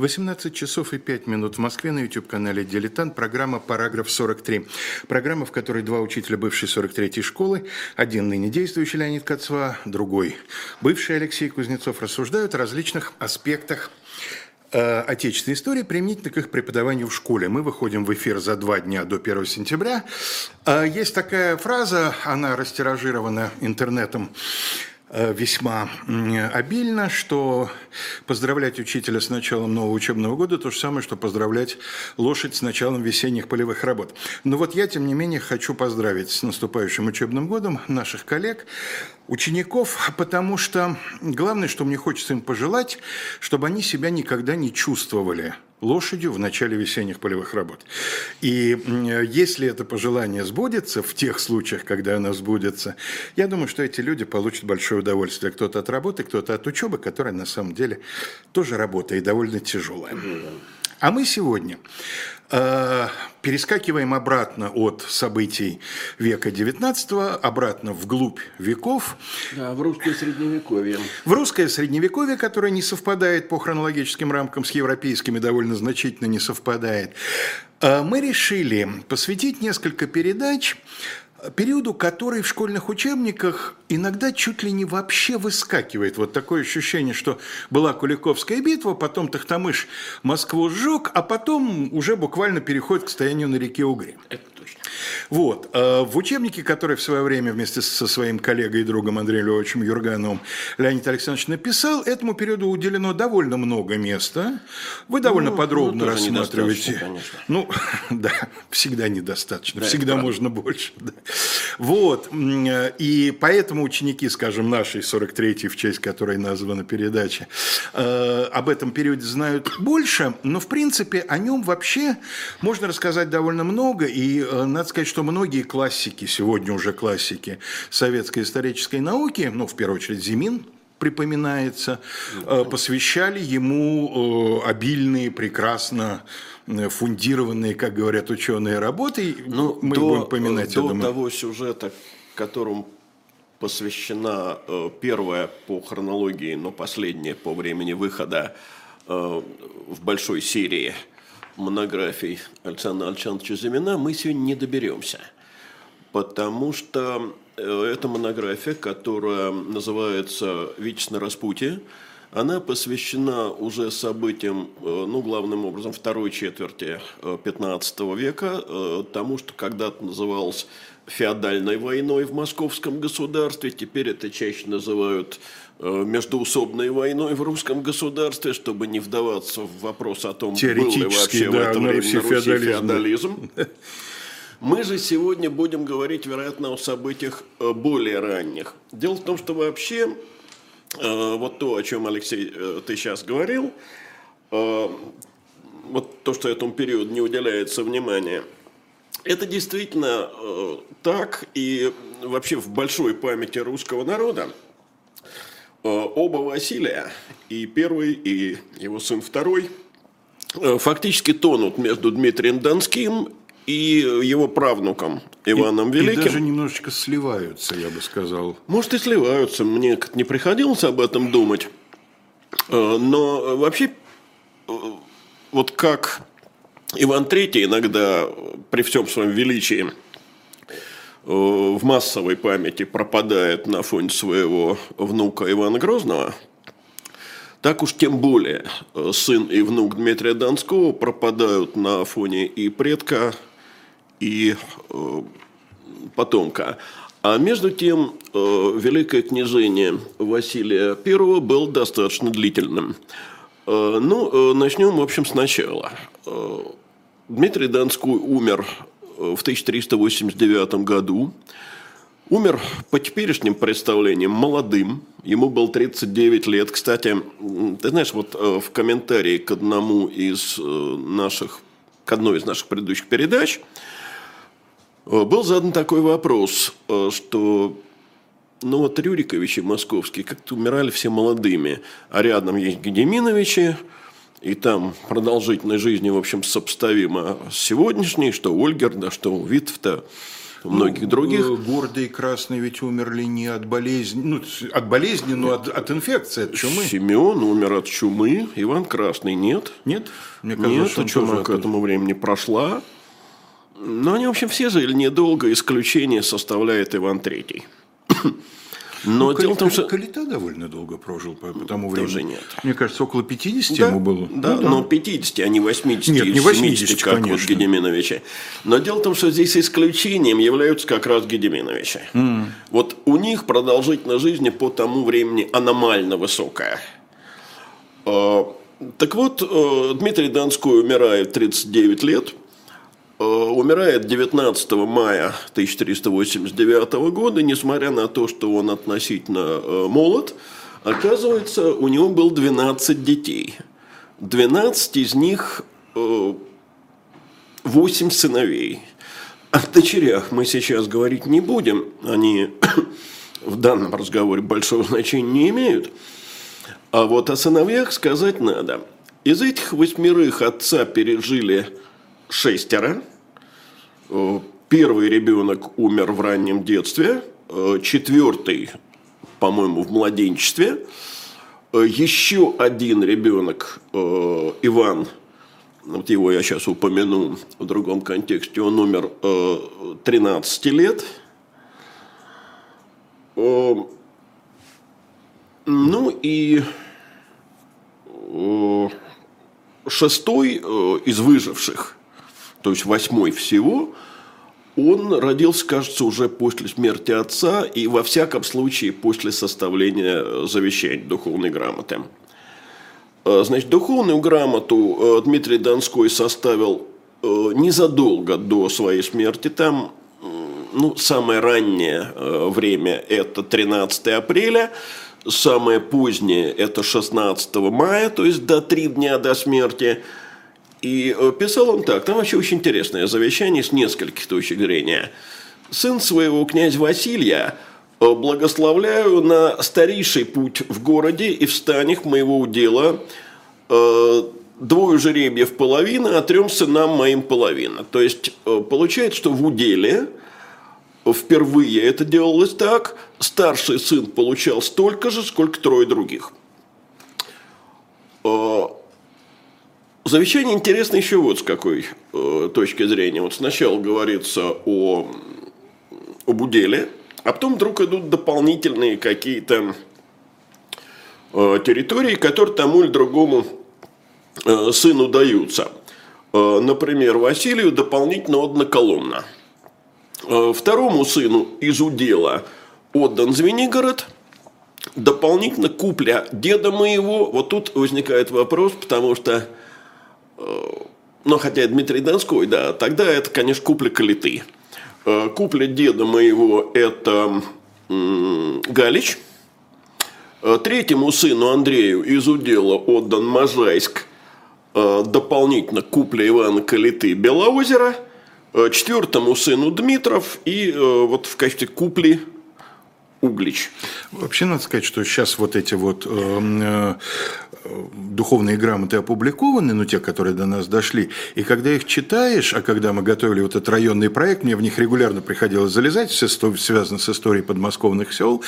18 часов и 5 минут в Москве на YouTube-канале «Дилетант» программа «Параграф 43». Программа, в которой два учителя бывшей 43-й школы, один ныне действующий Леонид Кацва, другой бывший Алексей Кузнецов, рассуждают о различных аспектах э, отечественной истории применительно к их преподаванию в школе. Мы выходим в эфир за два дня до 1 сентября. Э, есть такая фраза, она растиражирована интернетом, весьма обильно, что поздравлять учителя с началом нового учебного года то же самое, что поздравлять лошадь с началом весенних полевых работ. Но вот я, тем не менее, хочу поздравить с наступающим учебным годом наших коллег, учеников, потому что главное, что мне хочется им пожелать, чтобы они себя никогда не чувствовали лошадью в начале весенних полевых работ. И если это пожелание сбудется, в тех случаях, когда оно сбудется, я думаю, что эти люди получат большое удовольствие. Кто-то от работы, кто-то от учебы, которая на самом деле тоже работа и довольно тяжелая. А мы сегодня э, перескакиваем обратно от событий века XIX, обратно вглубь веков. Да, в русское средневековье. В русское средневековье, которое не совпадает по хронологическим рамкам с европейскими, довольно значительно не совпадает. Э, мы решили посвятить несколько передач периоду, который в школьных учебниках иногда чуть ли не вообще выскакивает. Вот такое ощущение, что была Куликовская битва, потом Тахтамыш Москву сжег, а потом уже буквально переходит к стоянию на реке Угре. Это точно. Вот. Э, в учебнике, который в свое время вместе со своим коллегой и другом Андреем Львовичем Юргановым Леонид Александрович написал, этому периоду уделено довольно много места. Вы довольно ну, подробно ну, рассматриваете. Ну, да, всегда недостаточно, да, всегда можно больше. Да. Вот. И поэтому ученики, скажем, нашей 43-й, в честь которой названа передача, э, об этом периоде знают больше, но, в принципе, о нем вообще можно рассказать довольно много, и э, надо сказать, что многие классики, сегодня уже классики советской исторической науки, ну, в первую очередь Зимин, припоминается, э, посвящали ему обильные, прекрасно фундированные, как говорят ученые, работы. Ну, Мы до, будем поминать, до того сюжета, которому посвящена э, первая по хронологии, но последняя по времени выхода э, в большой серии монографий Александра Александровича Зимина, мы сегодня не доберемся. Потому что э, это монография, которая называется «Вичес на распутье», она посвящена уже событиям, э, ну, главным образом, второй четверти XV э, века, э, тому, что когда-то называлось феодальной войной в московском государстве, теперь это чаще называют междуусобной войной в русском государстве, чтобы не вдаваться в вопрос о том, был ли вообще да, в это время на Руси феодализм. Мы же сегодня будем говорить, вероятно, о событиях более ранних. Дело в том, что вообще вот то, о чем, Алексей, э, ты сейчас говорил, э, вот то, что этому периоду не уделяется внимания, это действительно так, и вообще в большой памяти русского народа оба Василия, и первый, и его сын второй, фактически тонут между Дмитрием Донским и его правнуком Иваном и, Великим. И даже немножечко сливаются, я бы сказал. Может, и сливаются. Мне не приходилось об этом думать. Э, но вообще, э, вот как Иван III иногда при всем своем величии э, в массовой памяти пропадает на фоне своего внука Ивана Грозного, так уж тем более сын и внук Дмитрия Донского пропадают на фоне и предка и э, потомка. А между тем, э, великое княжение Василия I было достаточно длительным. Э, ну, начнем, в общем, сначала. Дмитрий Донской умер в 1389 году. Умер по теперешним представлениям молодым, ему было 39 лет. Кстати, ты знаешь, вот в комментарии к одному из наших, к одной из наших предыдущих передач – Э, был задан такой вопрос, э, что ну вот Рюриковичи московские как-то умирали все молодыми, а рядом есть Гедеминовичи, и там продолжительность жизни, в общем, сопоставима с сегодняшней, что Ольгерда, что у Витфта. многих ну, других. Гордый и Красный ведь умерли не от болезни, ну, от болезни, но от, от инфекции, от чумы. Семен умер от чумы, Иван Красный нет. Нет? Мне кажется, нет, чума к этому времени прошла. Но они, в общем, все жили недолго, исключение составляет Иван Третий. Но ну, дело в том, что... Калита довольно долго прожил по, по тому времени. Тоже нет. Мне кажется, около 50 да, ему было. Да, ну, да, но 50, а не 80 нет, не 80, 70, как конечно. вот Гедеминовича. Но дело в том, что здесь исключением являются как раз Гедеминовичи. Mm. Вот у них продолжительность жизни по тому времени аномально высокая. А, так вот, э, Дмитрий Донской умирает 39 лет – умирает 19 мая 1389 года, несмотря на то, что он относительно э, молод, оказывается, у него было 12 детей. 12 из них 8 э, сыновей. О дочерях мы сейчас говорить не будем, они в данном разговоре большого значения не имеют. А вот о сыновьях сказать надо. Из этих восьмерых отца пережили шестеро. Э, первый ребенок умер в раннем детстве, э, четвертый, по-моему, в младенчестве. Э, еще один ребенок, Иван, вот его я сейчас упомяну в другом контексте, он умер 13 лет. Ну и шестой из выживших – то есть восьмой всего, он родился, кажется, уже после смерти отца и, во всяком случае, после составления завещания духовной грамоты. Э, значит, духовную грамоту э, Дмитрий Донской составил э, незадолго до своей смерти. Там ну, самое раннее время – это 13 апреля, самое позднее – это 16 мая, то есть до три дня до смерти – и э, писал он так, там вообще очень интересное завещание с нескольких точек зрения. «Сын своего князя Василия э, благословляю на старейший путь в городе и в станях моего удела, э, двое жеребьев половина, а трем сынам моим половина». То есть, получается, что в уделе впервые это делалось так, старший сын получал столько же, сколько трое других – Завещание интересно еще вот с какой э, точки зрения. Вот сначала говорится о, об уделе, а потом вдруг идут дополнительные какие-то э, территории, которые тому или другому э, сыну даются. Э, например, Василию дополнительно отдана Коломна. Э, второму сыну из удела отдан Звенигород – дополнительно купля деда моего, вот тут возникает вопрос, потому что ну, хотя Дмитрий Донской, да, тогда это, конечно, купля калиты. Э, купля деда моего – это Галич. Э, третьему сыну Андрею из удела отдан Можайск, э, дополнительно купля Ивана Калиты Белоозеро. Четвертому сыну Дмитров и вот в качестве купли Углич. Вообще надо сказать, что сейчас вот эти вот э, духовные грамоты опубликованы, ну, те, которые до нас дошли, и когда их читаешь, а когда мы готовили вот этот районный проект, мне в них регулярно приходилось залезать, все связано с историей подмосковных сел,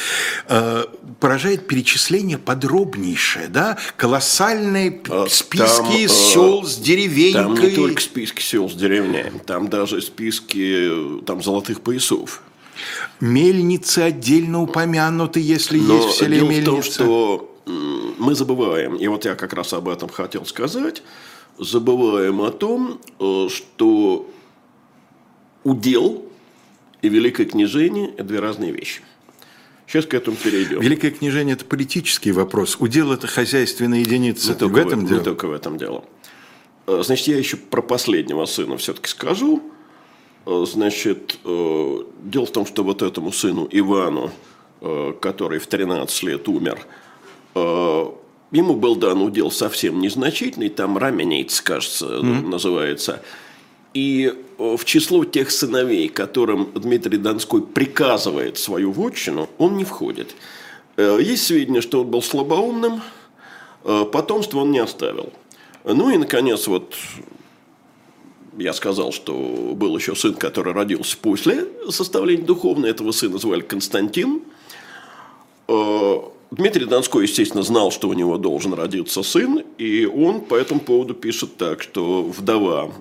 э, поражает перечисление подробнейшее, да, колоссальные а, списки там, сел с деревенькой. Там не только списки сел с деревнями, там даже списки там, золотых поясов. Мельницы отдельно упомянуты, если Но есть в селе дело мельница. в том, что мы забываем, и вот я как раз об этом хотел сказать, забываем о том, э, что удел и великое княжение – это две разные вещи. Сейчас к этому перейдем. Великое княжение – это политический вопрос. Удел – это хозяйственная единица. Не только в этом в, дело. Не только в этом дело. Э, значит, я еще про последнего сына все-таки скажу. Э, значит, дело в том, что вот этому сыну Ивану, который в 13 лет умер – ему был дан удел совсем незначительный, там раменейц, кажется, mm-hmm. называется. И э, в число тех сыновей, которым Дмитрий Донской приказывает свою вотчину, он не входит. Э, есть сведения, что он был слабоумным, потомство он не оставил. Ну и, наконец, вот я сказал, что был еще сын, который родился после составления духовной. Этого сына звали Константин. Э, Дмитрий Донской, естественно, знал, что у него должен родиться сын, и он по этому поводу пишет так, что вдова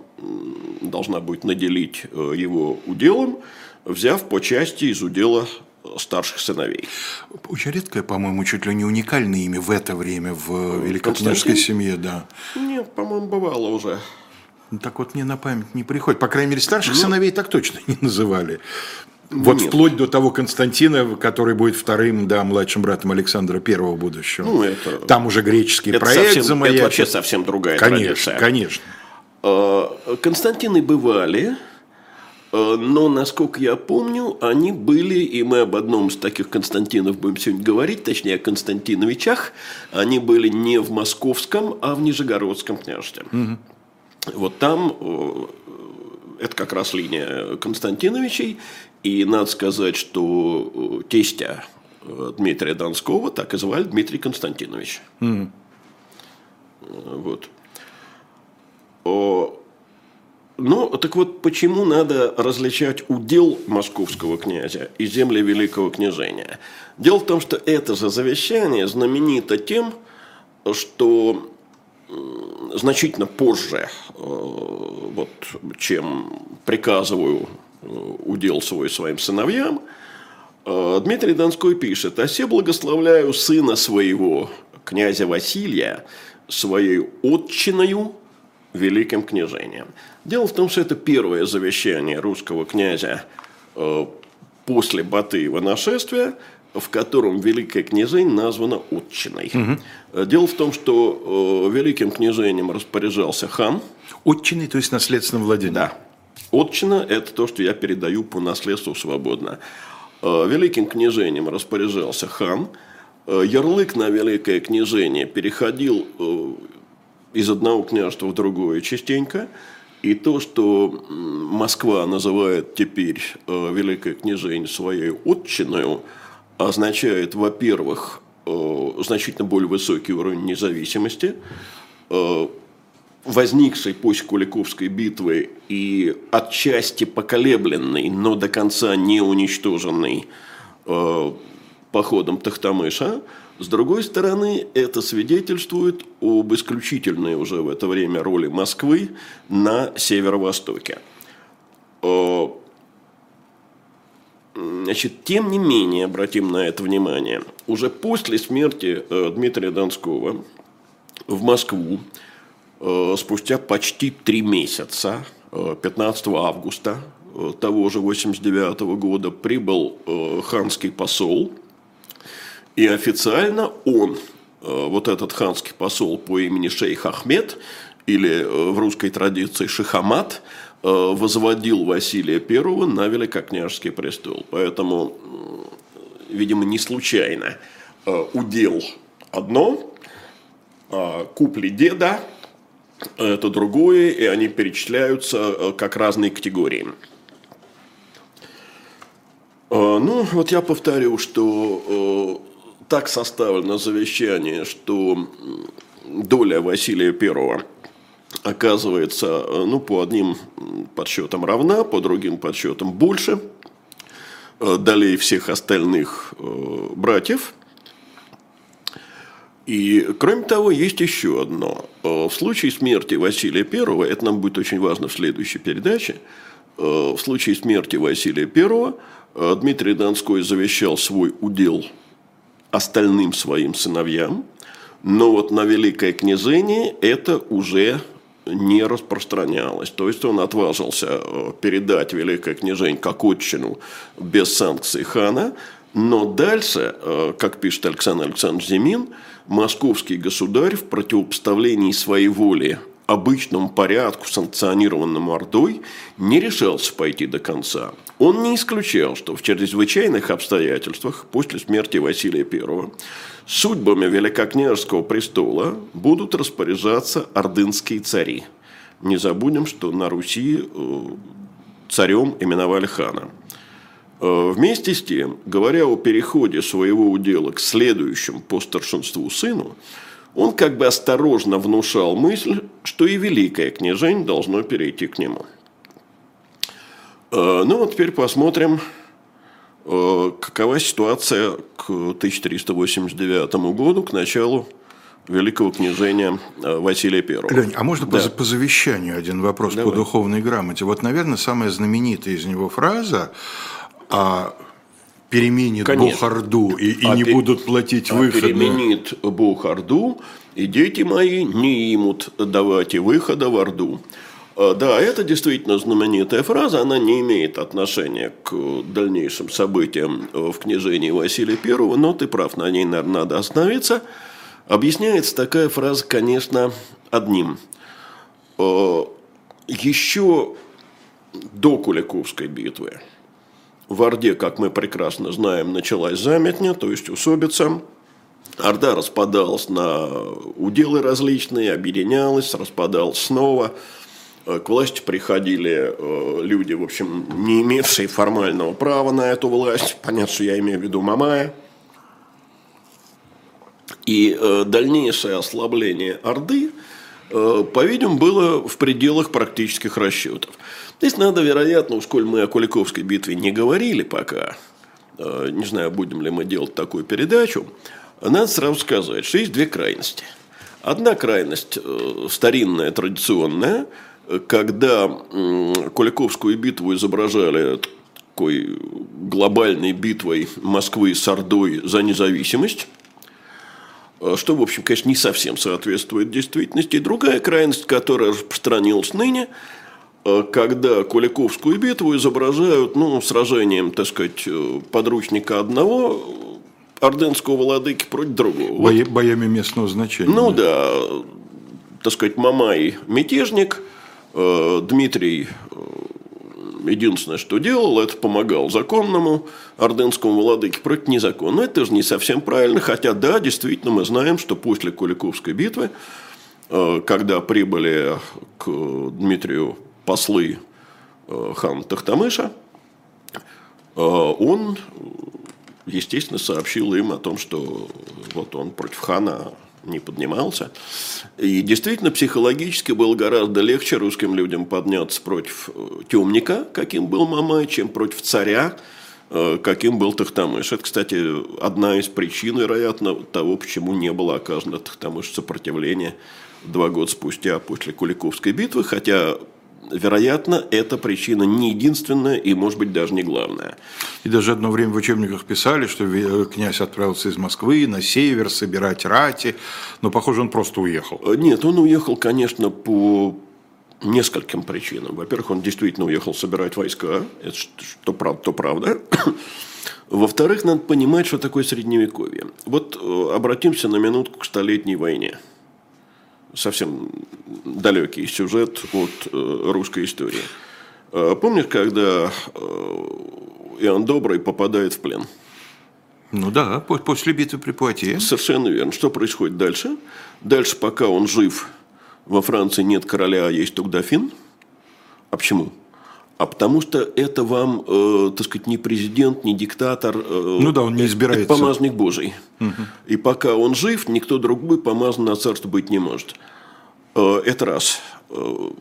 должна будет наделить э, его уделом, взяв по части из удела старших сыновей. Очень редкое, по-моему, чуть ли не уникальное имя в это время в великокняжеской семье, да. Нет, по-моему, бывало уже. Ну, так вот мне на память не приходит. По крайней мере, старших ну, сыновей так точно не называли. Вот Нет. вплоть до того Константина, который будет вторым, да, младшим братом Александра Первого будущего. Ну, это, Там уже греческий это проект совсем, замаячит. Это вообще совсем другая конечно, традиция. Конечно, конечно. Константины бывали, а, но, насколько я помню, они были, и мы об одном из таких Константинов будем сегодня говорить, точнее о Константиновичах, они были не в московском, а в Нижегородском княжестве. Угу. Вот там э, это как раз линия Константиновичей, и надо сказать, что э, тестя э, Дмитрия Донского так и звали Дмитрий Константинович. Mm. Вот. Ну, так вот, почему надо различать удел московского князя и земли великого княжения? Дело в том, что это же завещание знаменито тем, что значительно позже, вот, чем приказываю удел свой своим сыновьям, э, Дмитрий Донской пишет, «Осе благословляю сына своего, князя Василия, своей отчиною великим княжением». Дело в том, что это первое завещание русского князя э, после Батыева нашествия, в котором Великое княжень названо отчиной. Угу. Дело в том, что Великим княжением распоряжался хан. Отчиной, то есть наследственным владением? Да. Отчина – это то, что я передаю по наследству свободно. Э, великим княжением распоряжался хан. Э, ярлык на великое княжение переходил э, из одного княжества в другое частенько. И то, что Москва называет теперь великое княжение своей отчиною, означает, во-первых, значительно более высокий уровень независимости, возникшей после Куликовской битвы и отчасти поколебленной, но до конца не уничтоженной э, походом Тахтамыша, с другой стороны, это свидетельствует об исключительной уже в это время роли Москвы на северо-востоке. Э, значит, тем не менее, обратим на это внимание, уже после смерти э, Дмитрия Донского в Москву спустя почти три месяца, 15 э, августа э, того же 89 года, прибыл ханский посол, и официально он, вот этот ханский посол по имени шейх Ахмед, или в русской традиции Шихамат, возводил Василия I на великокняжеский престол. Поэтому, видимо, не случайно удел одно, а купли деда – это другое, и они перечисляются э, как разные категории. Э, ну, вот я повторю, что э, так составлено завещание, что доля Василия I оказывается, ну, по одним подсчетам равна, по другим подсчетам больше долей всех остальных братьев – и, кроме того, есть еще одно. Э, в случае смерти Василия I, это нам будет очень важно в следующей передаче, э, в случае смерти Василия I э, Дмитрий Донской завещал свой удел остальным своим сыновьям, но вот на Великое княжение это уже не распространялось. То есть он отважился передать Великое княжение как отчину без санкций хана, но дальше, как пишет Александр Александрович Зимин, московский государь в противопоставлении своей воли обычному порядку, санкционированному Ордой, не решался пойти до конца. Он не исключал, что в чрезвычайных обстоятельствах после смерти Василия I судьбами Великокняжеского престола будут распоряжаться ордынские цари. Не забудем, что на Руси э, царем именовали хана – вместе с тем, говоря о переходе своего удела к следующему по старшинству сыну, он как бы осторожно внушал мысль, что и великое княжение должно перейти к нему. Э, ну вот теперь посмотрим, э, какова ситуация к 1389 году, к началу великого княжения э, Василия I. Лень, а можно да. по, по завещанию один вопрос Давай. по духовной грамоте? Вот, наверное, самая знаменитая из него фраза о переменит Конечно. Бог Орду и, и а не пер... будут платить а выход. Переменит Бог Орду, и дети мои не имут давать и выхода в Орду. А, да, это действительно знаменитая фраза, она не имеет отношения к дальнейшим событиям в княжении Василия I, но ты прав, на ней, наверное, надо остановиться – Объясняется такая фраза, конечно, одним. Э, Еще до Куликовской битвы в Орде, как мы прекрасно знаем, началась заметня, то есть усобица. Орда распадалась на уделы различные, объединялась, распадалась снова. Э, к власти приходили э, люди, в общем, не имевшие формального права на эту власть. Понятно, что я имею в виду Мамая – и э, дальнейшее ослабление Орды, по-видимому, было в пределах практических расчетов. Здесь надо, вероятно, уж коль мы о Куликовской битве не говорили пока, э, не знаю, будем ли мы делать такую передачу, надо сразу сказать, что есть две крайности. Одна крайность э, старинная, традиционная, когда Куликовскую битву изображали такой глобальной битвой Москвы с Ордой за независимость – Э, что, в общем, конечно, не совсем соответствует действительности. И другая крайность, которая распространилась ныне, когда Куликовскую битву изображают ну, сражением, так сказать, э, подручника одного ордынского владыки против другого. Бои, боями местного значения. Ну да, так сказать, Мамай мятежник, Дмитрий единственное, что делал, это помогал законному ордынскому владыке против незаконного. Это же не совсем правильно, хотя да, действительно мы знаем, что после Куликовской битвы, э, когда прибыли к Дмитрию послы э, хана Тахтамыша, э, он, естественно, сообщил им о том, что вот он против хана не поднимался. И действительно, психологически было гораздо легче русским людям подняться против э, темника, каким был Мамай, чем против царя, каким был Тахтамыш. Это, кстати, одна из причин, вероятно, того, почему не было оказано Тахтамыш сопротивления два года спустя после Куликовской битвы, хотя вероятно, эта причина не единственная и, может быть, даже не главная. И даже одно время в учебниках писали, что князь отправился из Москвы на север собирать рати, но, похоже, он просто уехал. Э, нет, он уехал, конечно, по нескольким причинам. Во-первых, он действительно уехал собирать войска, это что правда, то правда. Во-вторых, надо понимать, что такое средневековье. Вот э, обратимся на минутку к Столетней войне совсем далекий сюжет от э, русской истории. Э, помнишь, когда э, Иоанн Добрый попадает в плен? Ну да, после битвы при Пуатье. Совершенно верно. Что происходит дальше? Дальше, пока он жив, во Франции нет короля, а есть только дофин. А почему? А потому что это вам, э, так сказать, не президент, не диктатор. Э, ну да, он не избирается. Это помазник Божий. Угу. И пока он жив, никто другой помазан на царство быть не может. Э, это раз э,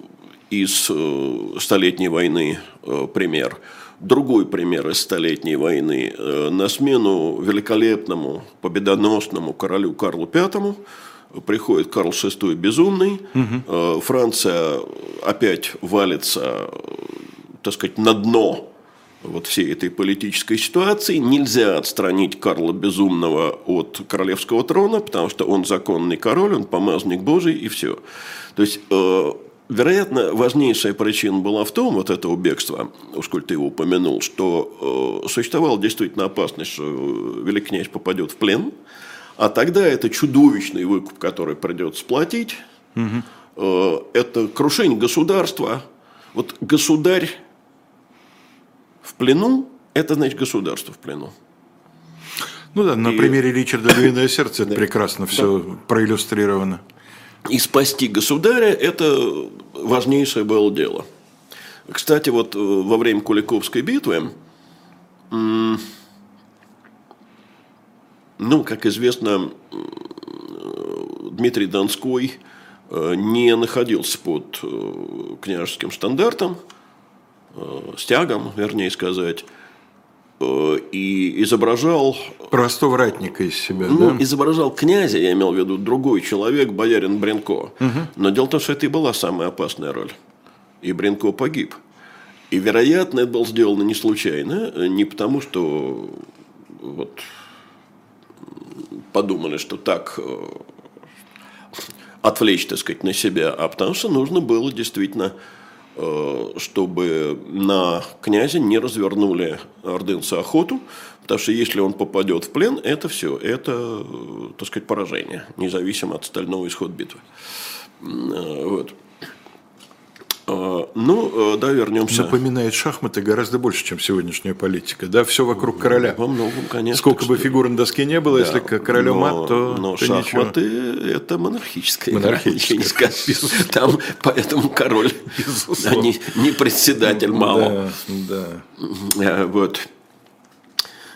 из э, Столетней войны э, пример. Другой пример из Столетней войны. Э, на смену великолепному, победоносному королю Карлу V приходит Карл VI Безумный. Угу. Франция опять валится так сказать, на дно вот всей этой политической ситуации. Нельзя отстранить Карла Безумного от королевского трона, потому что он законный король, он помазник Божий и все. То есть, э, вероятно, важнейшая причина была в том, вот этого бегства, уж коль ты его упомянул, что э, существовала действительно опасность, что великий князь попадет в плен, а тогда это чудовищный выкуп, который придется платить, угу. э, это крушение государства. Вот государь в плену – это значит государство в плену. Ну да, на и... примере Ричарда «Львиное сердце» это прекрасно все проиллюстрировано. И спасти государя – это важнейшее было дело. Кстати, вот э, во время Куликовской битвы, ну, как известно, Дмитрий Донской не находился под княжеским стандартом, стягом, вернее сказать, и изображал... Простого ратника из себя, ну, да? изображал князя, я имел в виду другой человек, боярин Бренко. Угу. Но дело в том, что это и была самая опасная роль. И Бренко погиб. И, вероятно, это было сделано не случайно, не потому, что вот подумали, что так э, отвлечь, так сказать, на себя, а потому что нужно было действительно Э, чтобы на князя не развернули ордынцы охоту, потому что если он попадет в плен, это все, это, э, так сказать, поражение, независимо от остального исхода битвы. Э, вот. А, ну, да, вернемся. Напоминает шахматы гораздо больше, чем сегодняшняя политика. Да, все вокруг короля. Во многом, конечно. Сколько бы фигур на доске не было, да, если королем мат, то Но то шахматы это монархическая монархическая. Там поэтому король, а не, не председатель мало. Да, да. Вот.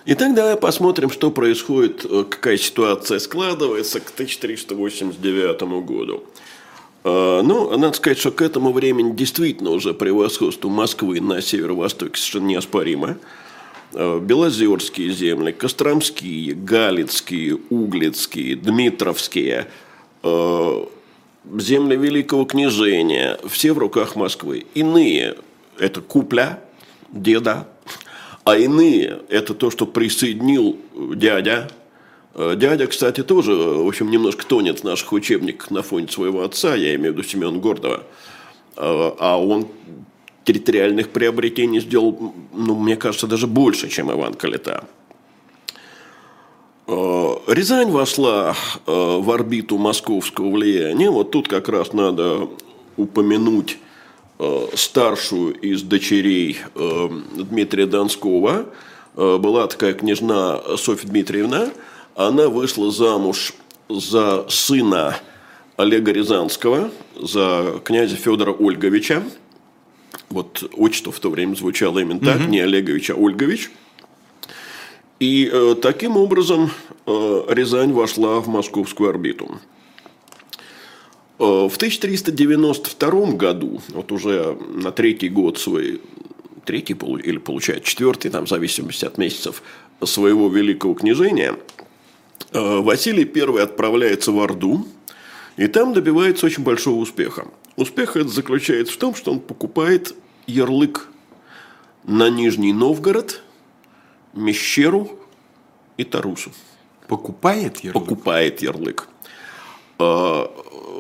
И тогда посмотрим, что происходит, э, какая ситуация складывается к 1389 году. А, ну, надо сказать, что к этому времени действительно уже превосходство Москвы на северо-востоке совершенно неоспоримо. А, Белозерские земли, Костромские, Галицкие, Углицкие, Дмитровские, а, земли Великого княжения, все в руках Москвы. Иные – это купля, деда, а иные – это то, что присоединил дядя, дядя, кстати, тоже, в общем, немножко тонет в наших учебниках на фоне своего отца, я имею в виду Семена Гордова. Э, а он территориальных приобретений сделал, ну, мне кажется, даже больше, чем Иван Калита. Э, Рязань вошла в орбиту московского влияния. Вот тут как раз надо упомянуть старшую из дочерей Дмитрия Донского. Была такая княжна Софья Дмитриевна – она вышла замуж за сына Олега Рязанского, за князя Федора Ольговича. Вот отчество в то время звучало именно так, угу. не Олегович, а Ольгович. И э, таким образом э, Рязань вошла в московскую орбиту. Э, в 1392 году, вот уже на третий год свой, третий или получает четвертый, там в зависимости от месяцев своего великого княжения – Василий I отправляется в Орду, и там добивается очень большого успеха. Успех это заключается в том, что он покупает ярлык на Нижний Новгород, Мещеру и Тарусу. Покупает ярлык? Покупает ярлык.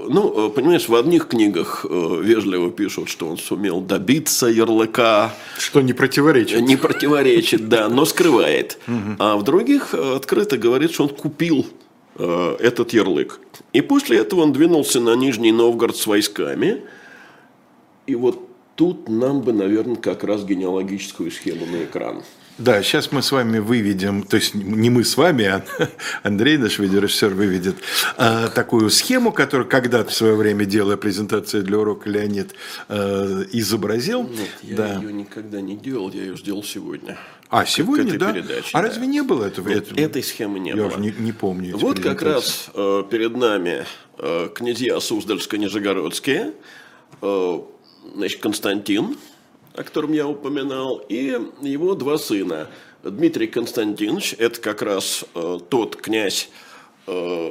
Э, ну, э, понимаешь, в одних книгах э, вежливо пишут, что он сумел добиться ярлыка. Что не противоречит. Не противоречит, да, но скрывает. А в других открыто говорит, что он купил этот ярлык. И после этого он двинулся на Нижний Новгород с войсками. И вот тут нам бы, наверное, как раз генеалогическую схему на экран. Да, сейчас мы с вами выведем, то есть не мы с вами, а Андрей, наш видеорежиссер, выведет а, такую схему, которую когда-то в свое время, делая презентацию для урока, Леонид а, изобразил. Нет, я да. ее никогда не делал, я ее сделал сегодня. А, сегодня, да? Передаче, а да. разве не было этого? Нет, это... Этой схемы не я было. Я уже не, не помню. Вот как раз э, перед нами э, князья Суздальско-Нижегородские, э, значит, Константин, о котором я упоминал, и его два сына. Дмитрий Константинович, это как раз э, тот князь, э,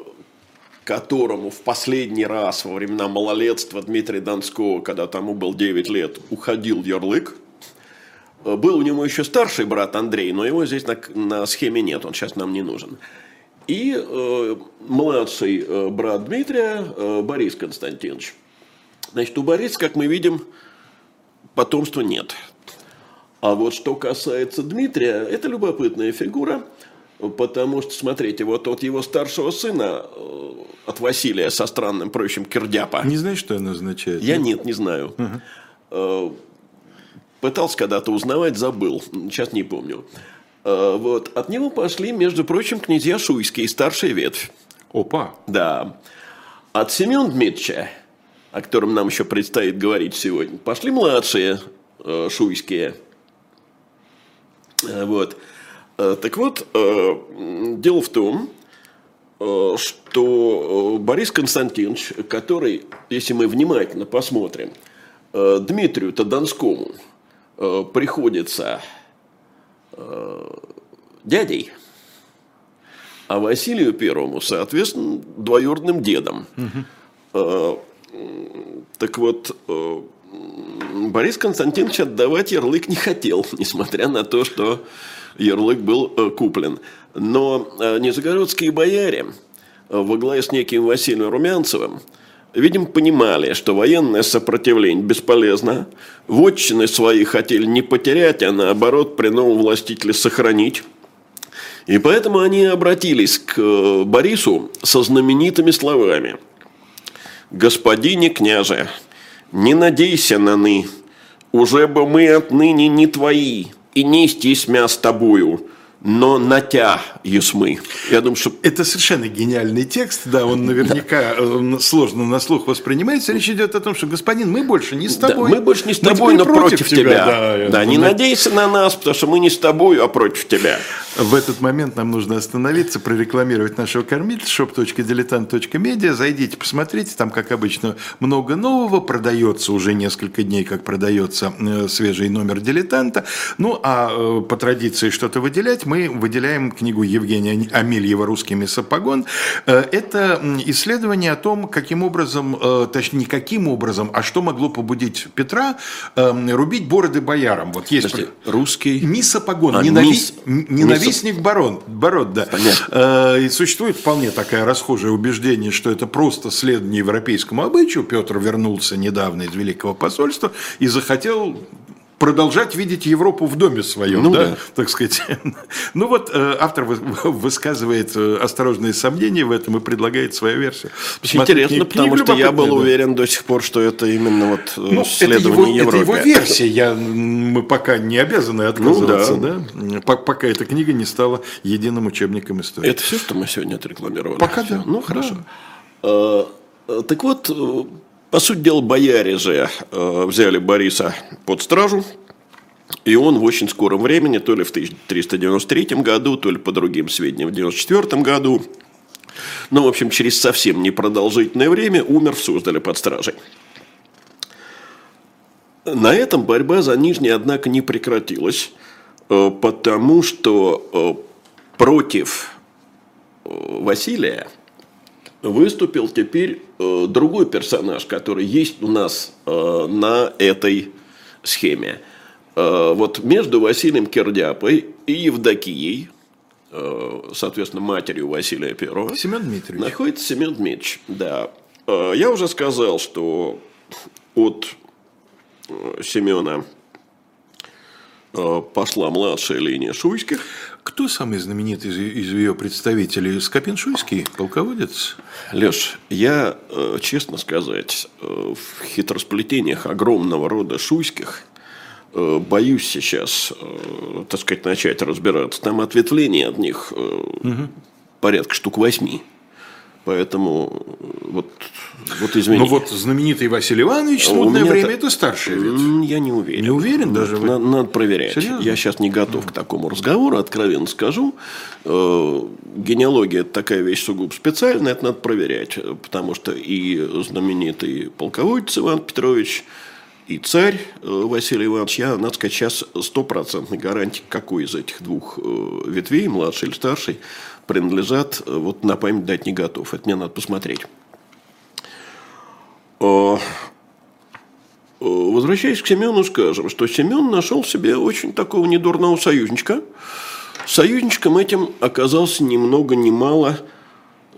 которому в последний раз во времена малолетства Дмитрия Донского, когда тому был 9 лет, уходил ярлык. Был у него еще старший брат Андрей, но его здесь на, на схеме нет, он сейчас нам не нужен. И э, младший э, брат Дмитрия э, Борис Константинович. Значит, у Бориса, как мы видим, потомства нет. А вот что касается Дмитрия, это любопытная фигура, потому что, смотрите, вот от его старшего сына, э, от Василия со странным прочим Кирдяпа. Не знаешь, что это означает? Я нет, не знаю. Угу. Пытался когда-то узнавать, забыл, сейчас не помню. Э, вот. От него пошли, между прочим, князья Шуйские, старшая ветвь. Опа. Да. От Семена Дмитрича о котором нам еще предстоит говорить сегодня, пошли младшие э, шуйские. Э, вот. Э, так вот, э, дело в том, э, что Борис Константинович, который, если мы внимательно посмотрим, Дмитрию Тодонскому приходится дядей, а Василию Первому, соответственно, двоюродным дедом. Угу. Так вот, Борис Константинович отдавать ярлык не хотел, несмотря на то, что ярлык был э, куплен. Но э, нижегородские бояре э, во главе с неким Василием Румянцевым, видимо, понимали, что военное сопротивление бесполезно, вотчины свои хотели не потерять, а наоборот при новом властителе сохранить. И поэтому они обратились к Борису со знаменитыми словами. «Господине княже, не надейся на ны, уже бы мы отныне не твои, и нести смя с тобою, но на тя есмы. Я думаю, что... Это совершенно гениальный текст, да, он наверняка да. сложно на слух воспринимается. Речь идет о том, что, господин, мы больше не с тобой. Да, мы больше не с тобой, но против, против тебя. тебя. Да, да не надейся на нас, потому что мы не с тобой, а против тебя. В этот момент нам нужно остановиться, прорекламировать нашего кормителя shop.diletant.media. Зайдите, посмотрите, там, как обычно, много нового. Продается уже несколько дней, как продается э, свежий номер дилетанта. Ну, а э, по традиции что-то выделять, мы выделяем книгу Евгения Амельева «Русский месопогон». Э, это исследование о том, каким образом, точнее, не каким образом, а что могло побудить Петра рубить бороды боярам. Вот есть Подожди, русский... Мисопогон, а, ненави... мис... ненавистный Ровесник барон, барон, да. Понятно. Э, и существует вполне такое расхожее убеждение, что это просто следование европейскому обычаю. Петр вернулся недавно из Великого посольства и захотел продолжать видеть Европу в доме своем, ну, да, да, так сказать. Ну вот э, автор высказывает э, осторожные сомнения в этом и предлагает свою версию. Интересно, книг, потому книг что я был да. уверен до сих пор, что это именно вот э, ну, следование это его, Европе. Это его версия, я, мы пока не обязаны отказываться, ну, да. да, пока эта книга не стала единым учебником истории. Это все, что мы сегодня отрекламировали? Пока да. Ну, хорошо. Да. Так вот, по сути дела, бояре же э, взяли Бориса под стражу, и он в очень скором времени, то ли в 1393 году, то ли по другим сведениям в 1994 году, ну, в общем, через совсем непродолжительное время умер в Суздале под стражей. На этом борьба за Нижний, однако, не прекратилась, э, потому что э, против Василия – выступил теперь э, другой персонаж, который есть у нас э, на этой схеме. Э, вот между Василием Кердяпой и Евдокией, соответственно, матерью Василия Первого, Семен Дмитриевич. находится Семен Дмитриевич. Да. Я уже сказал, что от Семена пошла младшая линия Шуйских. Кто самый знаменитый из, из ее представителей? Скопин-Шуйский, полководец? Леш, я, э, честно сказать, э, в хитросплетениях огромного рода шуйских э, боюсь сейчас, так сказать, начать разбираться. Там ответвление от них угу. порядка штук восьми. Поэтому вот, вот извини. Ну вот знаменитый Василий Иванович «Смутное время» это старший ветвь. Я не уверен. Не уверен даже? Надо, надо проверять. Серьезно? Я сейчас не готов к такому разговору, откровенно скажу. Э, генеалогия – это такая вещь сугубо специальная, это надо проверять. Потому что и знаменитый полководец Иван Петрович, и царь э, Василий Иванович, я, надо сказать, сейчас стопроцентной гарантии, какой из этих двух э, ветвей, младший или старший, принадлежат, э, вот на память дать не готов. Это мне надо посмотреть. Э, э, возвращаясь к Семену, скажем, что Семен нашел себе очень такого недурного союзничка. Союзничком этим оказался ни много ни мало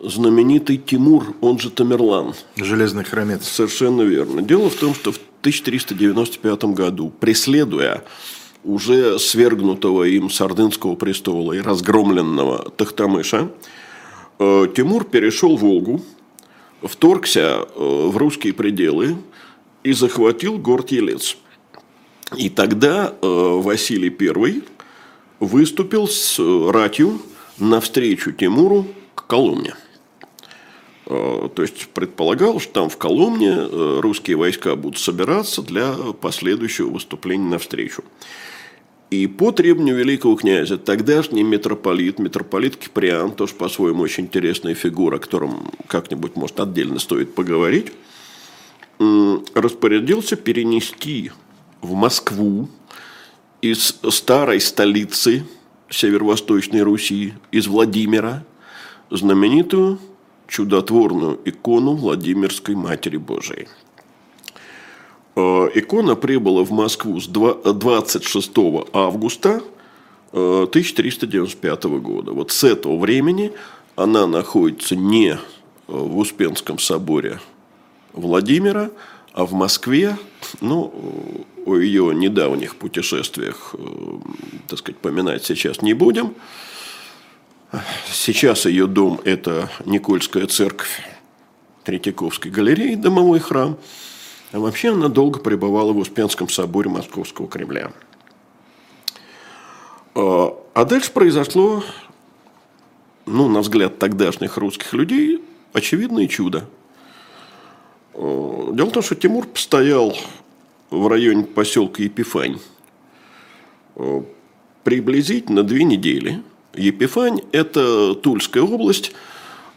знаменитый Тимур, он же Тамерлан. Железный хромец. Совершенно верно. Дело в том, что в 1395 году, преследуя уже свергнутого им с Ордынского престола и разгромленного Тахтамыша, э, Тимур перешел Волгу, вторгся э, в русские пределы и захватил город Елец. И тогда э, Василий I выступил с ратью навстречу Тимуру к Коломне. То есть предполагал, что там в Коломне русские войска будут собираться для последующего выступления навстречу. И по требованию великого князя тогдашний митрополит, митрополит Киприан, тоже по-своему очень интересная фигура, о котором как-нибудь, может, отдельно стоит поговорить, распорядился перенести в Москву из старой столицы северо-восточной Руси, из Владимира, знаменитую чудотворную икону Владимирской Матери Божией. Э, икона прибыла в Москву с 26 августа 1395 э, года. Вот с этого времени она находится не э, в Успенском соборе Владимира, а в Москве, ну, о ее недавних путешествиях, так сказать, поминать сейчас не будем. Сейчас ее дом – это Никольская церковь Третьяковской галереи, домовой храм. А вообще она долго пребывала в Успенском соборе Московского Кремля. А, а дальше произошло, ну, на взгляд тогдашних русских людей, очевидное чудо. А, дело в том, что Тимур постоял в районе поселка Епифань приблизительно две недели – Епифань – это Тульская область.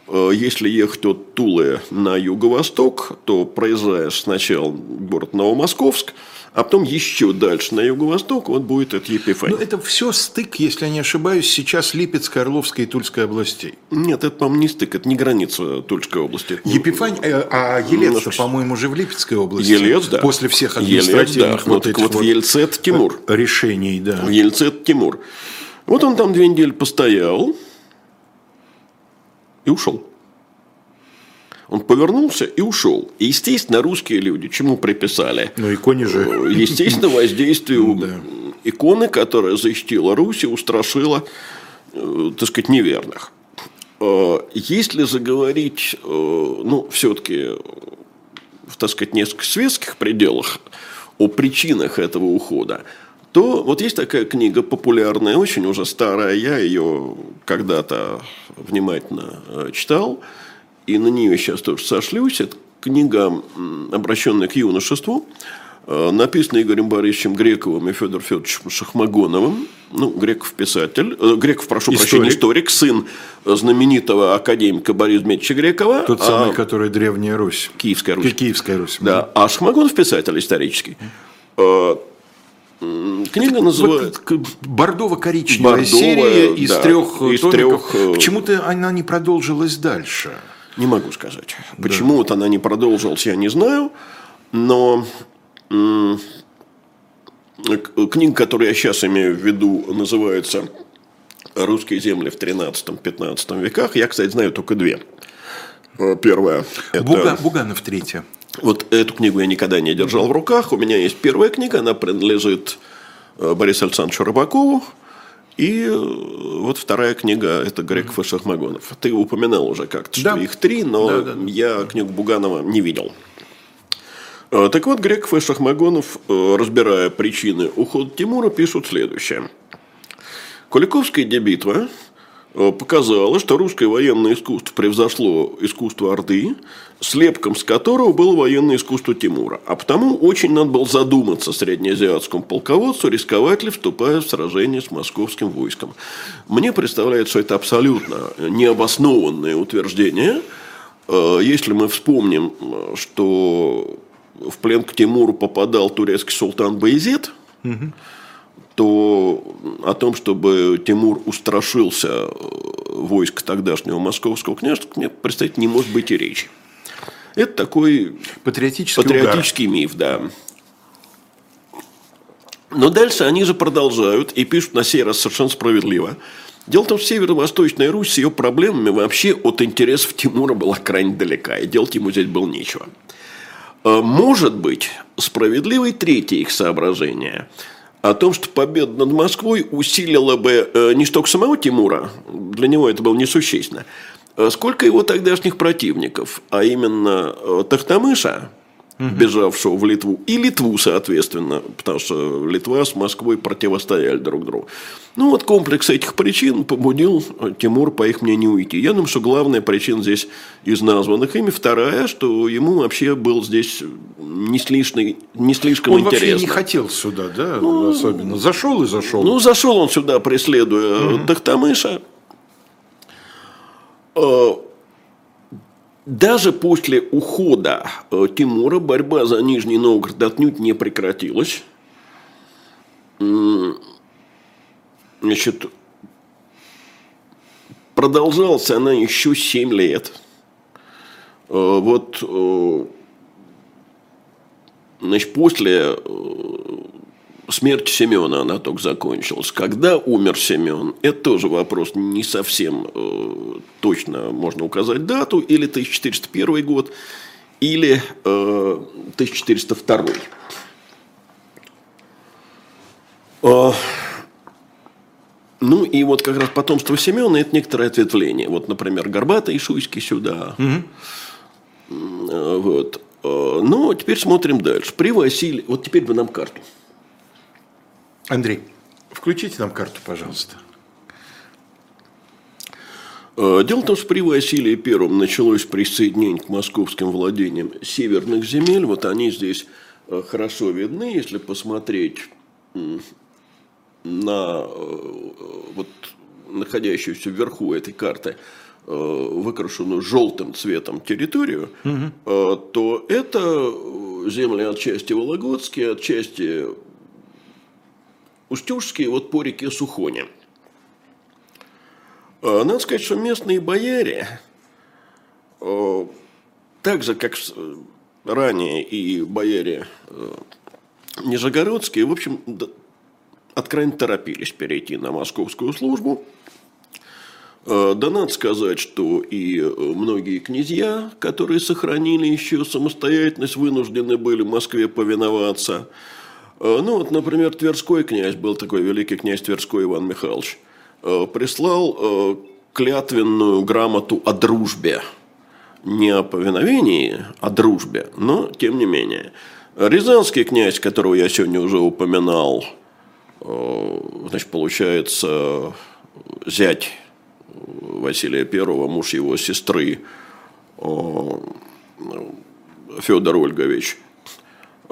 Э, если ехать от Тулы на юго-восток, то проезжаешь сначала город Новомосковск, а потом еще дальше на юго-восток вот будет это Епифань. Но ну, это все стык, если я не ошибаюсь, сейчас Липецкой, Орловской и Тульской областей. Нет, это, по-моему, не стык, это не граница Тульской области. Епифань, э, а Елец, ну, по-моему, уже в Липецкой области. Елец, да. После всех административных Елец, да. вот, вот этих вот, вот Ельце Тимур. Решений, да. В Ельце Тимур. Вот он там две недели постоял и ушел. Он повернулся и ушел. И, естественно, русские люди чему приписали? Ну, иконе же. Э, естественно, воздействию да. иконы, которая защитила Русь и устрашила, э, так сказать, неверных. Э, если заговорить, ну, все-таки, в, так сказать, несколько светских пределах о причинах этого ухода, то вот есть такая книга популярная, очень уже старая, я ее когда-то внимательно э, читал, и на нее сейчас тоже сошлюсь. Это книга, обращенная к юношеству, э, написана Игорем Борисовичем Грековым и Федором Федоровичем Шахмагоновым. Ну, Греков писатель, э, Греков, прошу историк. прощения, историк, сын знаменитого академика Бориса Дмитриевича Грекова. Тот самый, а, который Древняя Русь. Киевская Русь. Киевская Русь. Да. А Шахмагонов писатель исторический. Книга называется... Вот бордово-коричневая серия из да, трех из трех... Э, Почему-то она не продолжилась дальше. Не могу сказать. Почему да. вот она не продолжилась, я не знаю. Но книга, которую я сейчас имею в виду, называется «Русские земли в 13-15 веках». Я, кстати, знаю только две. Э, первая – это... Буга, Буганов третья. Вот эту книгу я никогда не держал в руках. У меня есть первая книга, она принадлежит э, Борису Александровичу Рыбакову. И э, вот вторая книга – это Греков и Шахмагонов. Ты упоминал уже как-то, да. что их три, но да, да, да. я книгу Буганова не видел. Э, так вот, Греков и Шахмагонов, разбирая причины ухода Тимура, пишут следующее. Куликовская дебитва Э, показало, что русское военное искусство превзошло искусство Орды, слепком с которого было военное искусство Тимура. А потому очень надо было задуматься среднеазиатскому полководцу, рисковать ли, вступая в сражение с московским войском. Мне представляется, что это абсолютно необоснованное утверждение. Э, если мы вспомним, что в плен к Тимуру попадал турецкий султан Баязид, угу то о том, чтобы Тимур устрашился э, войск тогдашнего московского княжества, мне представить не может быть и речи. Это такой патриотический, патриотический миф, да. Но дальше они же продолжают и пишут на сей раз совершенно справедливо. Дело в том, что Северо-Восточная Русь с ее проблемами вообще от интересов Тимура была крайне далека, и делать ему здесь было нечего. Э, может быть, справедливое третье их соображение – о том, что победа над Москвой усилила бы э, не столько самого Тимура, для него это было несущественно, а сколько его тогдашних противников, а именно э, Тахтамыша, угу. бежавшего в Литву, и Литву, соответственно, потому что Литва с Москвой противостояли друг другу. Ну вот комплекс этих причин побудил Тимур, по их мнению, уйти. Я думаю, что главная причина здесь из названных ими. Вторая, что ему вообще был здесь не слишком, не слишком он интересно. Он вообще не хотел сюда, да, ну, особенно. Зашел и зашел. Ну, зашел он сюда, преследуя угу. Тахтамыша. Э, даже после ухода э, Тимура борьба за Нижний Новгород отнюдь не прекратилась. Значит, продолжалась она еще 7 лет. Э, вот значит, после смерть Семена она только закончилась. Когда умер Семен, это тоже вопрос не совсем э, точно можно указать дату, или 1401 год, или э, 1402. Э, ну и вот как раз потомство Семена – это некоторое ответвление. Вот, например, Горбатый и Шуйский сюда. Угу. Вот. Э, ну, теперь смотрим дальше. При Василии... Вот теперь бы нам карту. Андрей, включите нам карту, пожалуйста. Э, дело в том, что при Василии Первом началось присоединение к московским владениям северных земель. Вот они здесь э, хорошо видны, если посмотреть на э, вот, находящуюся вверху этой карты, выкрашенную желтым цветом территорию, угу. то это земли отчасти Вологодские, отчасти Устюжские вот по реке Сухоне. А, надо сказать, что местные бояре, а, так же, как ранее и бояре Нижегородские, в общем, откровенно торопились перейти на московскую службу. Да надо сказать, что и многие князья, которые сохранили еще самостоятельность, вынуждены были Москве повиноваться – Э, ну, вот, например, Тверской князь, был такой великий князь Тверской Иван Михайлович, э, прислал э, клятвенную грамоту о дружбе. Не о повиновении, а дружбе, но тем не менее. Рязанский князь, которого я сегодня уже упоминал, значит, получается, зять Василия Первого, муж его сестры, Федор Ольгович – Э,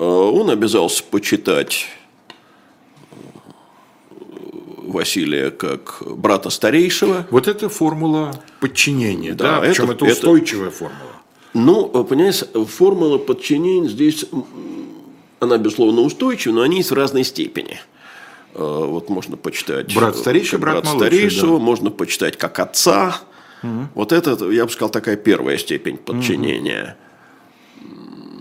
он обязался почитать э, Василия как брата старейшего. Вот это формула подчинения, да? да? Причем это, это устойчивая это, формула. Ну, понимаете, формула подчинения здесь, она, безусловно, устойчива, но они есть в разной степени. Э, вот можно почитать... Брат старейший, брат, брат младший, старейшего, да. можно почитать как отца. Угу. Вот это, я бы сказал, такая первая степень подчинения. Угу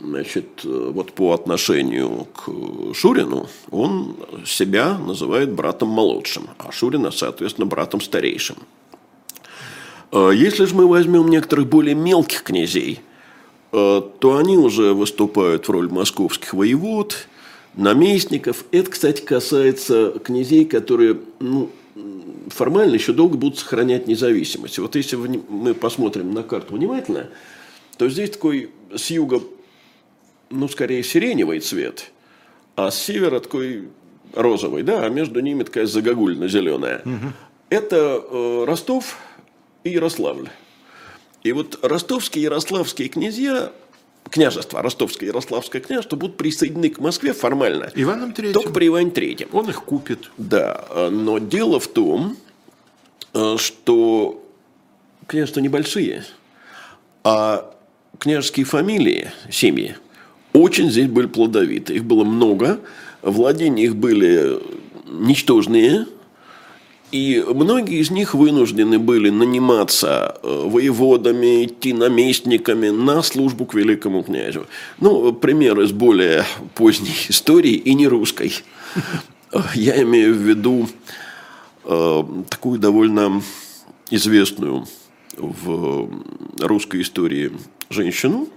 значит, э, вот по отношению к Шурину, он себя называет братом молодшим, а Шурина, соответственно, братом старейшим. Э, если же мы возьмем некоторых более мелких князей, э, то они уже выступают в роли московских воевод, наместников. Это, кстати, касается князей, которые ну, формально еще долго будут сохранять независимость. Вот если мы посмотрим на карту внимательно, то здесь такой с юга ну, скорее сиреневый цвет, а с севера такой розовый, да, а между ними такая загогульно зеленая. Угу. Это э, Ростов и Ярославль. И вот ростовские и ярославские князья, княжество, ростовское и ярославское княжество будут присоединены к Москве формально. Иваном Третьим. Только при Иване Третьем. Он их купит. Да, но дело в том, э, что княжества небольшие, а княжеские фамилии, семьи, очень здесь были плодовиты. Их было много, владения их были ничтожные, и многие из них вынуждены были наниматься э, воеводами, идти наместниками на службу к великому князю. Ну, пример из более поздней истории и не русской. Я имею в виду э, такую довольно известную в русской истории женщину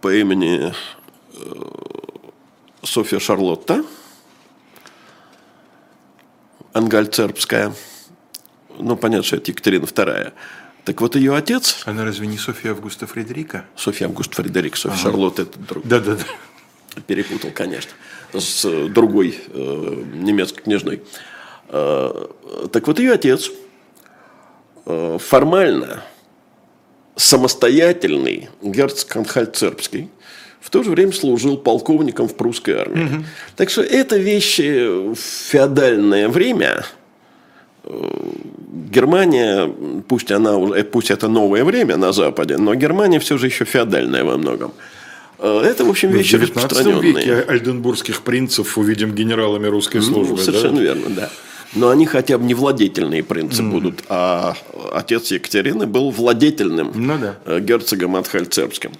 по имени Софья Шарлотта, Ангальцербская, ну, понятно, что это Екатерина II, Так вот ее отец... Она разве не Софья Августа Фредерика? Софья Августа Фредерик, Софья ага. Шарлотта это друг. Да-да-да. Перепутал, конечно, с другой э, немецкой княжной. Э, так вот ее отец э, формально самостоятельный герцог Анхальцербский, в то же время служил полковником в прусской армии. Угу. Так что это вещи в феодальное время. Э, Германия, пусть, она, э, пусть это новое время на Западе, но Германия все же еще феодальная во многом. Э, это, в общем, вещи в распространенные. веке альденбургских принцев увидим генералами русской службы. Ну, совершенно да? верно, да но они хотя бы не владетельные принцы mm. будут, а отец Екатерины был владетельным ну, да. Герцогом Атхальцербским.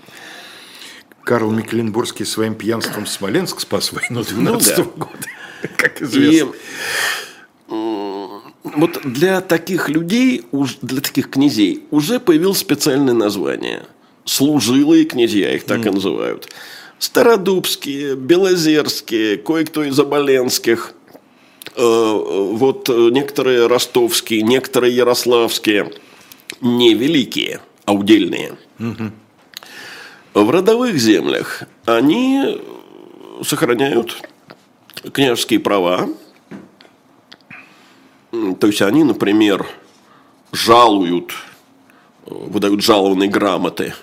Карл Мекленбургский своим пьянством Смоленск спас войну 12 ну, да. года, как известно. И вот для таких людей, для таких князей уже появилось специальное название. Служилые князья, их так mm. и называют. Стародубские, Белозерские, кое-кто из Оболенских – Э, вот некоторые ростовские, некоторые ярославские, не великие, а удельные. Угу. В родовых землях они сохраняют княжеские права. То есть они, например, жалуют, выдают жалованные грамоты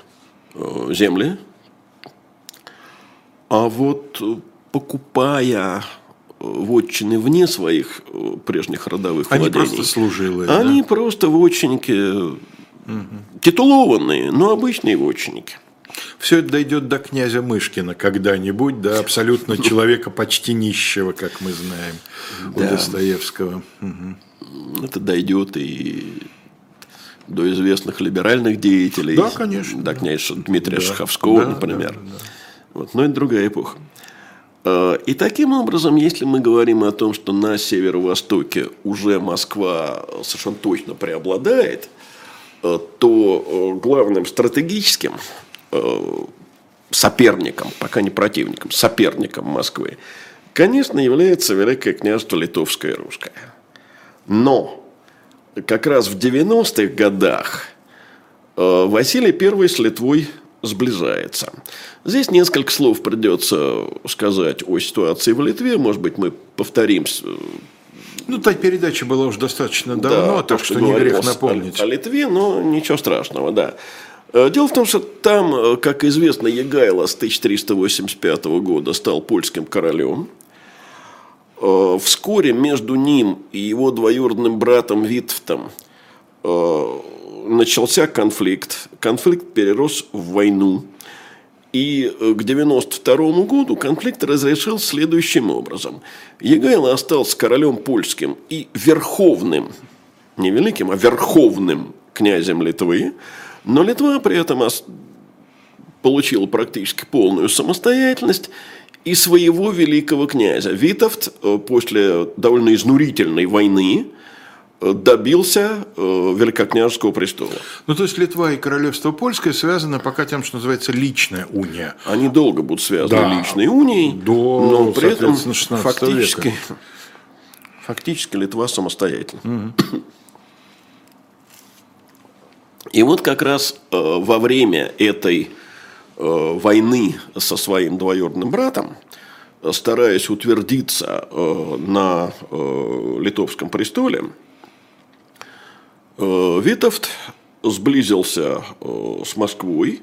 э, земли. А вот покупая вотчины вне своих э, прежних родовых Они владений. Они просто служилые. Они да? просто вотчинники, угу. титулованные, но обычные вотчинники. Все это дойдет до князя Мышкина когда-нибудь, до абсолютно человека почти нищего, как мы знаем, у да. Достоевского. Угу. Это дойдет и до известных либеральных деятелей. Да, конечно. До князя Дмитрия да. Шаховского, да, например. Да, да. Вот. Но это другая эпоха. Э, и таким образом, если мы говорим о том, что на северо-востоке уже Москва совершенно точно преобладает, э, то э, главным стратегическим соперником, пока не противником, соперником Москвы, конечно, является Великое княжество Литовское и Русское. Но как раз в 90-х годах Василий I с Литвой сближается. Здесь несколько слов придется сказать о ситуации в Литве. Может быть, мы повторимся. Ну, та передача была уже достаточно давно, да, так что не грех напомнить. О, о Литве, но ничего страшного, да. Э, дело в том, что там, э, как известно, Егайло с 1385 года стал польским королем. Э, вскоре между ним и его двоюродным братом Витвтом начался конфликт. Конфликт перерос в войну. И к 92 году конфликт разрешился следующим образом. Егайло остался королем польским и верховным, не великим, а верховным князем Литвы. Но Литва при этом получила практически полную самостоятельность и своего великого князя. Витовт э, после довольно изнурительной войны добился э, великокняжеского престола. Ну, то есть Литва и Королевство Польское связаны пока тем, что называется личная уния. Они долго будут связаны да. личной унией, До, но при этом фактически, века. фактически Литва самостоятельна. Угу. И вот как раз э, во время этой э, войны со своим двоюродным братом, стараясь утвердиться э, на э, литовском престоле, Э, Витовт сблизился э, с Москвой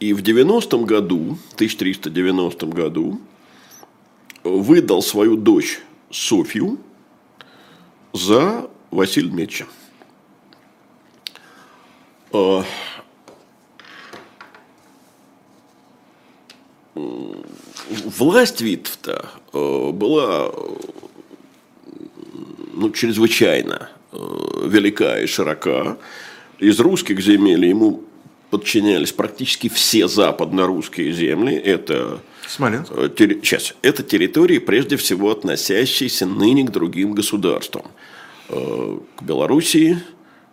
и в 90 году, 1390 году, выдал свою дочь Софью за Василия Меча. Э, власть Витовта была ну, чрезвычайно Э, велика и широка. Из русских земель ему подчинялись практически все западно-русские земли. Это Смоленск. Э, терри... Сейчас. Это территории, прежде всего, относящиеся ныне к другим государствам. Э, к Белоруссии,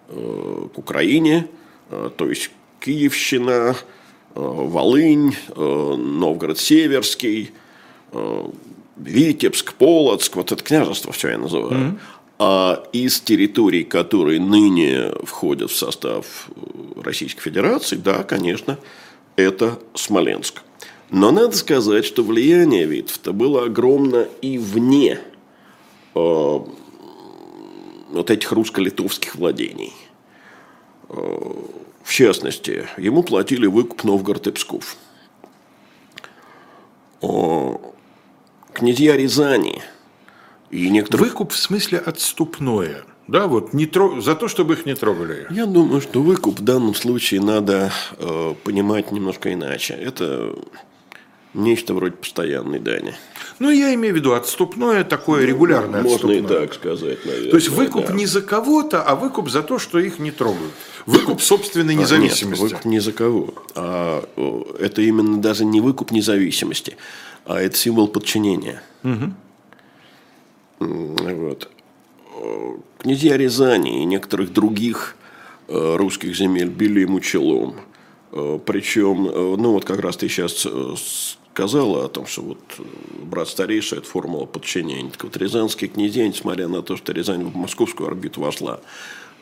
к Украине, то есть Киевщина, Волынь, Новгород-Северский, Витебск, Полоцк, вот это княжество все я называю. Mm-hmm. А из территорий, которые ныне входят в состав э, Российской Федерации, да, конечно, это Смоленск. Но надо сказать, что влияние Витовта было огромно и вне э, вот этих русско-литовских владений. В частности, ему платили выкуп Новгород и Псков. Князья Рязани и некоторые... Выкуп в смысле отступное – да, вот не тро... за то, чтобы их не трогали. Я думаю, что выкуп в данном случае надо э, понимать немножко иначе. Это нечто вроде постоянной дани. Ну, я имею в виду отступное, такое ну, регулярное Можно отступное. и так сказать, наверное. То есть выкуп да. не за кого-то, а выкуп за то, что их не трогают. Выкуп собственной независимости. Нет, выкуп не за кого. А это именно даже не выкуп независимости, а это символ подчинения. Угу. Вот князья Рязани и некоторых других э, русских земель били ему челом. Э, Причем, э, ну вот как раз ты сейчас сказала о том, что вот брат старейший – это формула подчинения. Так вот рязанские князья, несмотря на то, что Рязань в московскую орбиту вошла,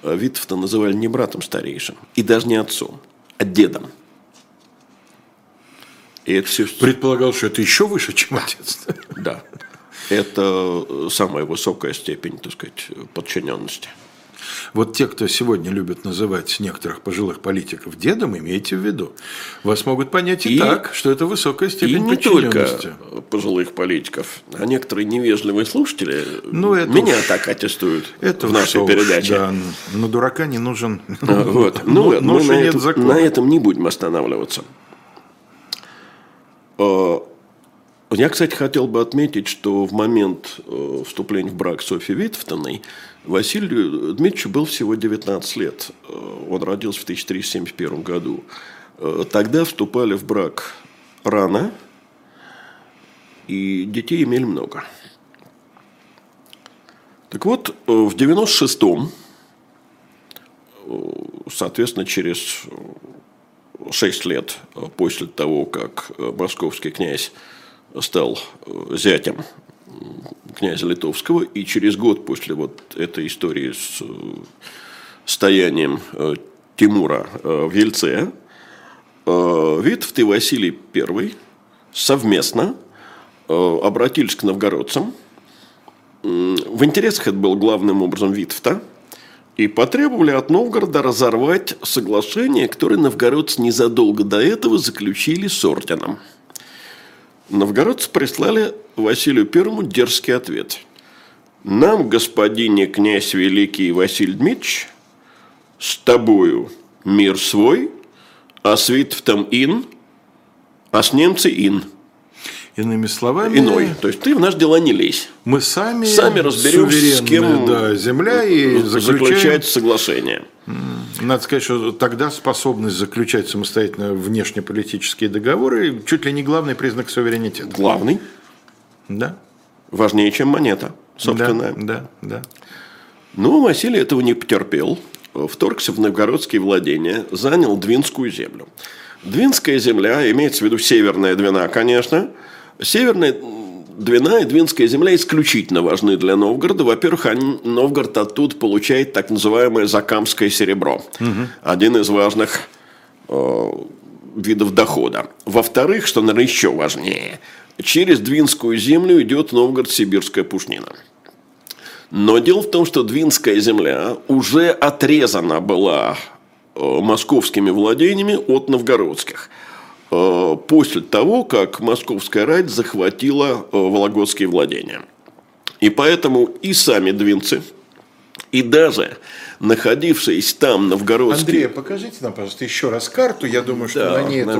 Витов-то называли не братом старейшим, и даже не отцом, а дедом. И это все... Предполагал, что это еще выше, чем отец. Да это самая высокая степень, так сказать, подчиненности. Вот те, кто сегодня любят называть некоторых пожилых политиков дедом, имейте в виду. Вас могут понять и, и так, что это высокая степень и не только пожилых политиков, а некоторые невежливые слушатели ну, это меня уж, так аттестуют это в нашей уж, передаче. Да, на дурака не нужен а, вот. ну, мы на, это, на этом не будем останавливаться. А, я, кстати, хотел бы отметить, что в момент э, вступления в брак Софьи Витовтоной Василию Дмитриевичу был всего 19 лет. Э, он родился в 1371 году. Э, тогда вступали в брак рано, и детей имели много. Так вот, в 96-м, соответственно, через 6 лет после того, как московский князь стал э, зятем князя Литовского, и через год после вот этой истории с э, стоянием э, Тимура в Ельце, Витовт и Василий I совместно обратились к новгородцам. В интересах это было главным образом Витовта, и потребовали от Новгорода разорвать соглашение, которое новгородцы незадолго до этого заключили с орденом – Новгородцы прислали Василию Первому дерзкий ответ. Нам, господине князь великий Василий Дмитриевич, с тобою мир свой, а с Витвтом ин, а с немцы ин. Иными словами... Иной. То есть ты в наши дела не лезь. Мы сами, сами разберемся, с кем да, земля и заключаем... заключать соглашение. Надо сказать, что тогда способность заключать самостоятельно внешнеполитические договоры чуть ли не главный признак суверенитета. Главный. Да. Важнее, чем монета, собственно. Да, да, да. Но Василий этого не потерпел. Вторгся в новгородские владения, занял Двинскую землю. Двинская земля, имеется в виду Северная Двина, конечно. Северная Двина и Двинская земля исключительно важны для Новгорода. Во-первых, Новгород оттуда получает так называемое закамское серебро. Угу. Один из важных э, видов дохода. Во-вторых, что, наверное, еще важнее, через Двинскую землю идет Новгород-Сибирская пушнина. Но дело в том, что Двинская земля уже отрезана была э, московскими владениями от новгородских – после того, как московская рать захватила э, вологодские владения. И поэтому и сами двинцы, и даже находившиеся там новгородские... Андрей, покажите нам, пожалуйста, еще раз карту. Я думаю, что да, на ней это